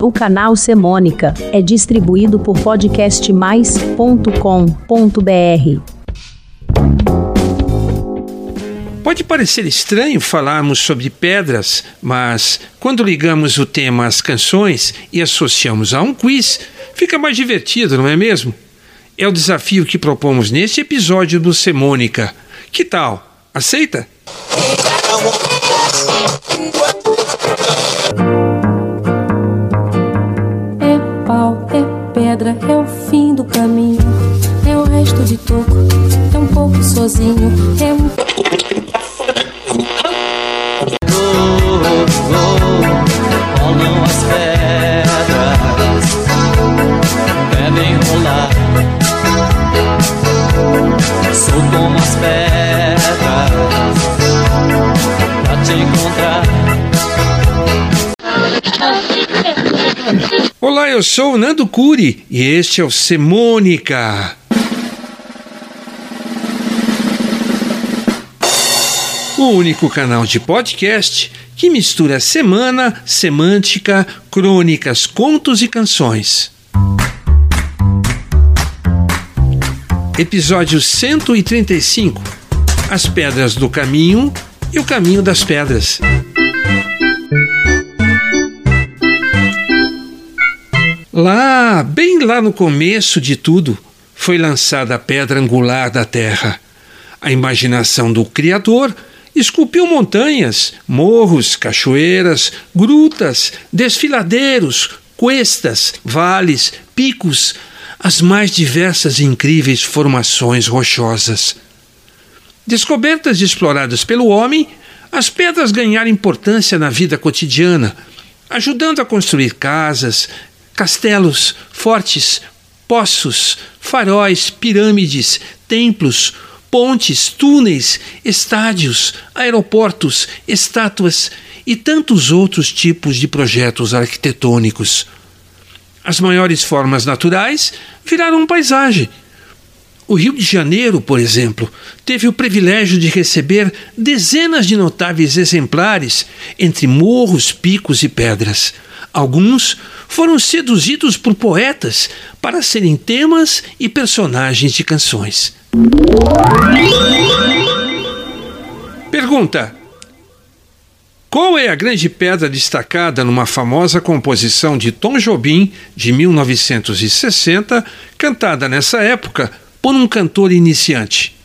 O canal Semônica é distribuído por podcastmais.com.br. Pode parecer estranho falarmos sobre pedras, mas quando ligamos o tema às canções e associamos a um quiz, fica mais divertido, não é mesmo? É o desafio que propomos neste episódio do Semônica. Que tal? Aceita? Pedra, é o fim do caminho. É o resto de toco, é um pouco sozinho. É um. Eu sou o Nando Curi e este é o Semônica. O único canal de podcast que mistura semana, semântica, crônicas, contos e canções. Episódio 135 As Pedras do Caminho e o Caminho das Pedras. Lá, bem lá no começo de tudo, foi lançada a pedra angular da Terra. A imaginação do Criador esculpiu montanhas, morros, cachoeiras, grutas, desfiladeiros, cuestas, vales, picos, as mais diversas e incríveis formações rochosas. Descobertas e exploradas pelo homem, as pedras ganharam importância na vida cotidiana, ajudando a construir casas, castelos, fortes, poços, faróis, pirâmides, templos, pontes, túneis, estádios, aeroportos, estátuas e tantos outros tipos de projetos arquitetônicos. As maiores formas naturais viraram paisagem. O Rio de Janeiro, por exemplo, teve o privilégio de receber dezenas de notáveis exemplares entre morros, picos e pedras. Alguns foram seduzidos por poetas para serem temas e personagens de canções. Pergunta: Qual é a grande pedra destacada numa famosa composição de Tom Jobim de 1960, cantada nessa época por um cantor iniciante?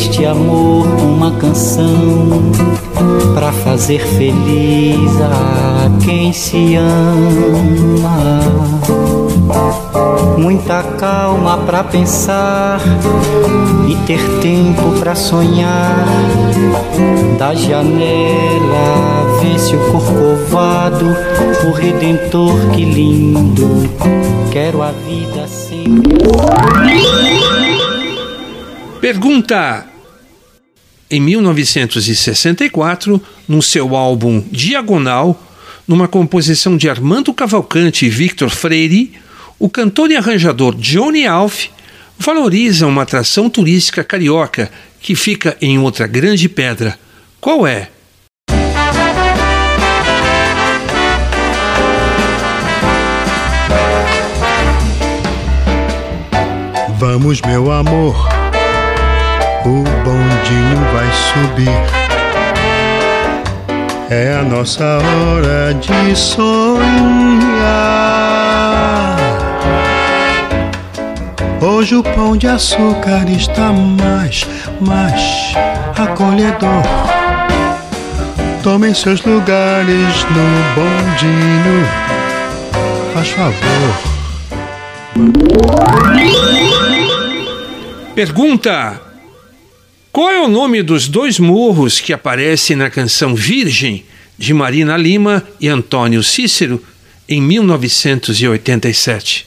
Este amor, uma canção para fazer feliz a quem se ama. Muita calma para pensar e ter tempo para sonhar. Da janela vê-se o corcovado, o redentor que lindo. Quero a vida sempre. Pergunta: Em 1964, no seu álbum Diagonal, numa composição de Armando Cavalcante e Victor Freire, o cantor e arranjador Johnny Alf valoriza uma atração turística carioca que fica em outra grande pedra. Qual é? Vamos, meu amor, o bondinho vai subir. É a nossa hora de sonhar. Hoje o pão de açúcar está mais, mais acolhedor. Tomem seus lugares no bondinho, faz favor. Pergunta: Qual é o nome dos dois morros que aparecem na canção Virgem de Marina Lima e Antônio Cícero em 1987?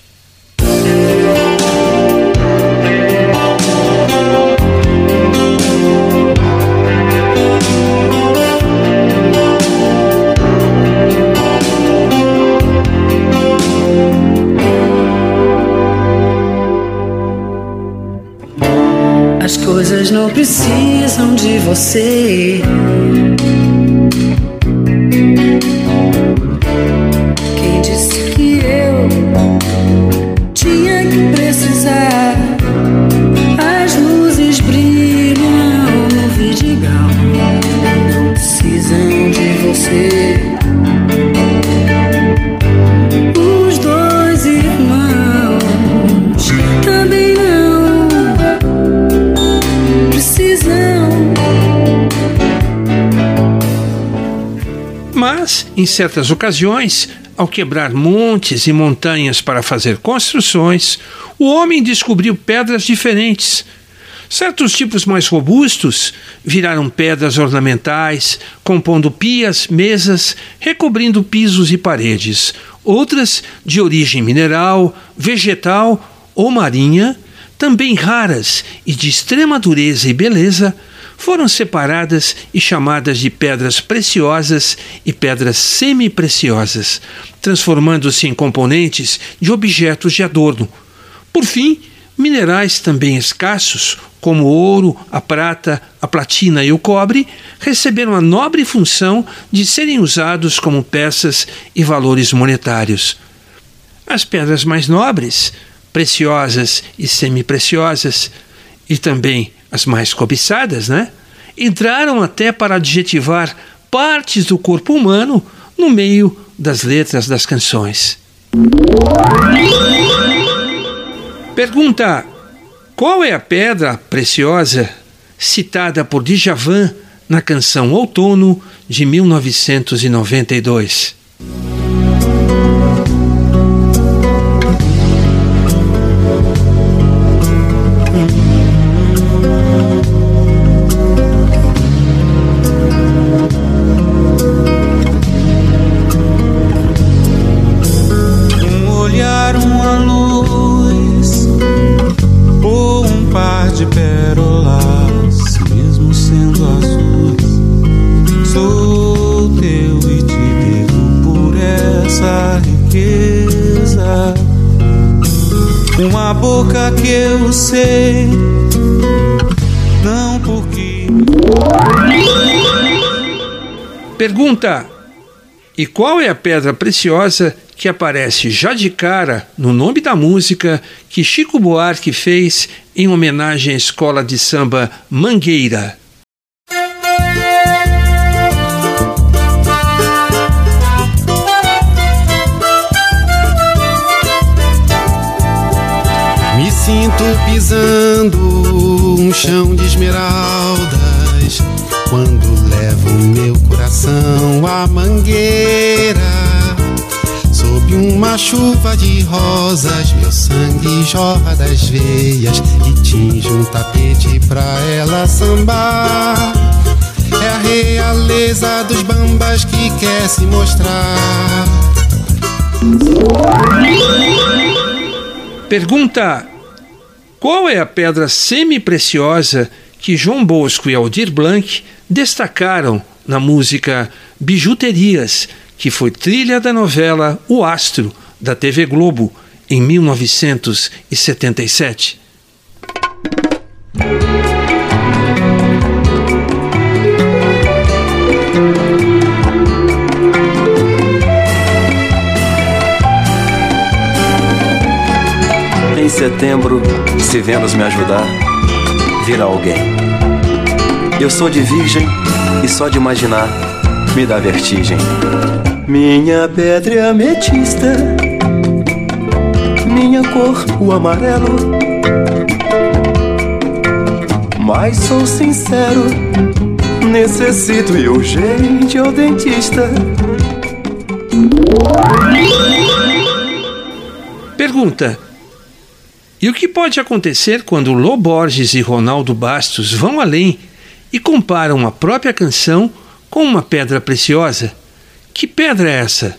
As coisas não precisam de você. Em certas ocasiões, ao quebrar montes e montanhas para fazer construções, o homem descobriu pedras diferentes. Certos tipos mais robustos viraram pedras ornamentais, compondo pias, mesas, recobrindo pisos e paredes. Outras, de origem mineral, vegetal ou marinha, também raras e de extrema dureza e beleza, foram separadas e chamadas de pedras preciosas e pedras semi-preciosas, transformando-se em componentes de objetos de adorno. Por fim, minerais também escassos, como o ouro, a prata, a platina e o cobre, receberam a nobre função de serem usados como peças e valores monetários. As pedras mais nobres, preciosas e semi-preciosas, e também as mais cobiçadas, né? Entraram até para adjetivar partes do corpo humano no meio das letras das canções. Pergunta: Qual é a pedra preciosa citada por Djavan na canção Outono de 1992? De pérolas, mesmo sendo azuis. Sou teu e te devo por essa riqueza. Uma boca que eu sei, não porque. Pergunta: E qual é a pedra preciosa que aparece já de cara no nome da música que Chico Buarque fez em homenagem à escola de samba Mangueira? Me sinto pisando um chão de esmeraldas quando levo meu coração à mangueira. Uma chuva de rosas, meu sangue jorra das veias e tinge um tapete pra ela sambar. É a realeza dos bambas que quer se mostrar. Pergunta: Qual é a pedra semi-preciosa que João Bosco e Aldir Blanc destacaram na música Bijuterias, que foi trilha da novela O Astro, da TV Globo, em 1977? Em setembro, se Vênus me ajudar, virá alguém. Eu sou de virgem e só de imaginar me dá vertigem. Minha pedra é ametista, minha cor o amarelo. Mas sou sincero, necessito e urgente ao dentista. Pergunta: E o que pode acontecer quando Lô Borges e Ronaldo Bastos vão além e comparam a própria canção com uma pedra preciosa? Que pedra é essa?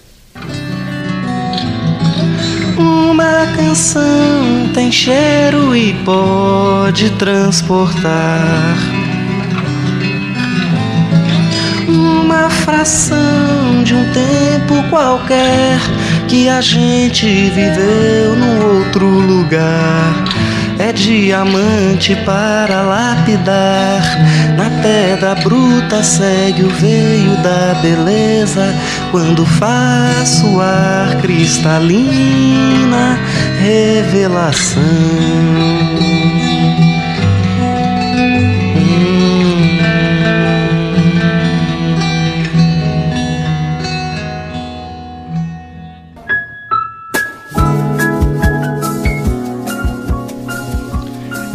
Uma canção tem cheiro e pode transportar uma fração de um tempo qualquer que a gente viveu num outro lugar. É diamante para lapidar. Na pedra bruta segue o veio da beleza. Quando faço ar cristalina, revelação.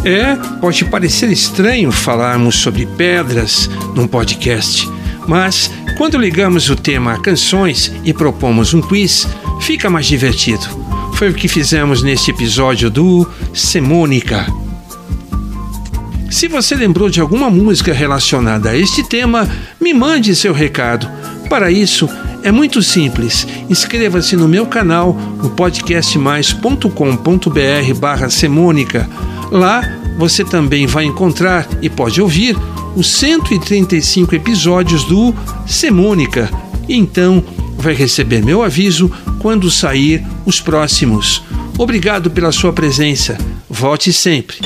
É, pode parecer estranho falarmos sobre pedras num podcast, mas quando ligamos o tema a canções e propomos um quiz, fica mais divertido. Foi o que fizemos neste episódio do Semônica. Se você lembrou de alguma música relacionada a este tema, me mande seu recado. Para isso, é muito simples. Inscreva-se no meu canal no podcastmais.com.br barra Semônica. Lá você também vai encontrar e pode ouvir os 135 episódios do Semônica. Então vai receber meu aviso quando sair os próximos. Obrigado pela sua presença. Volte sempre.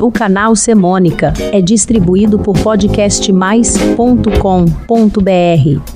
O canal Semônica é distribuído por podcastmais.com.br.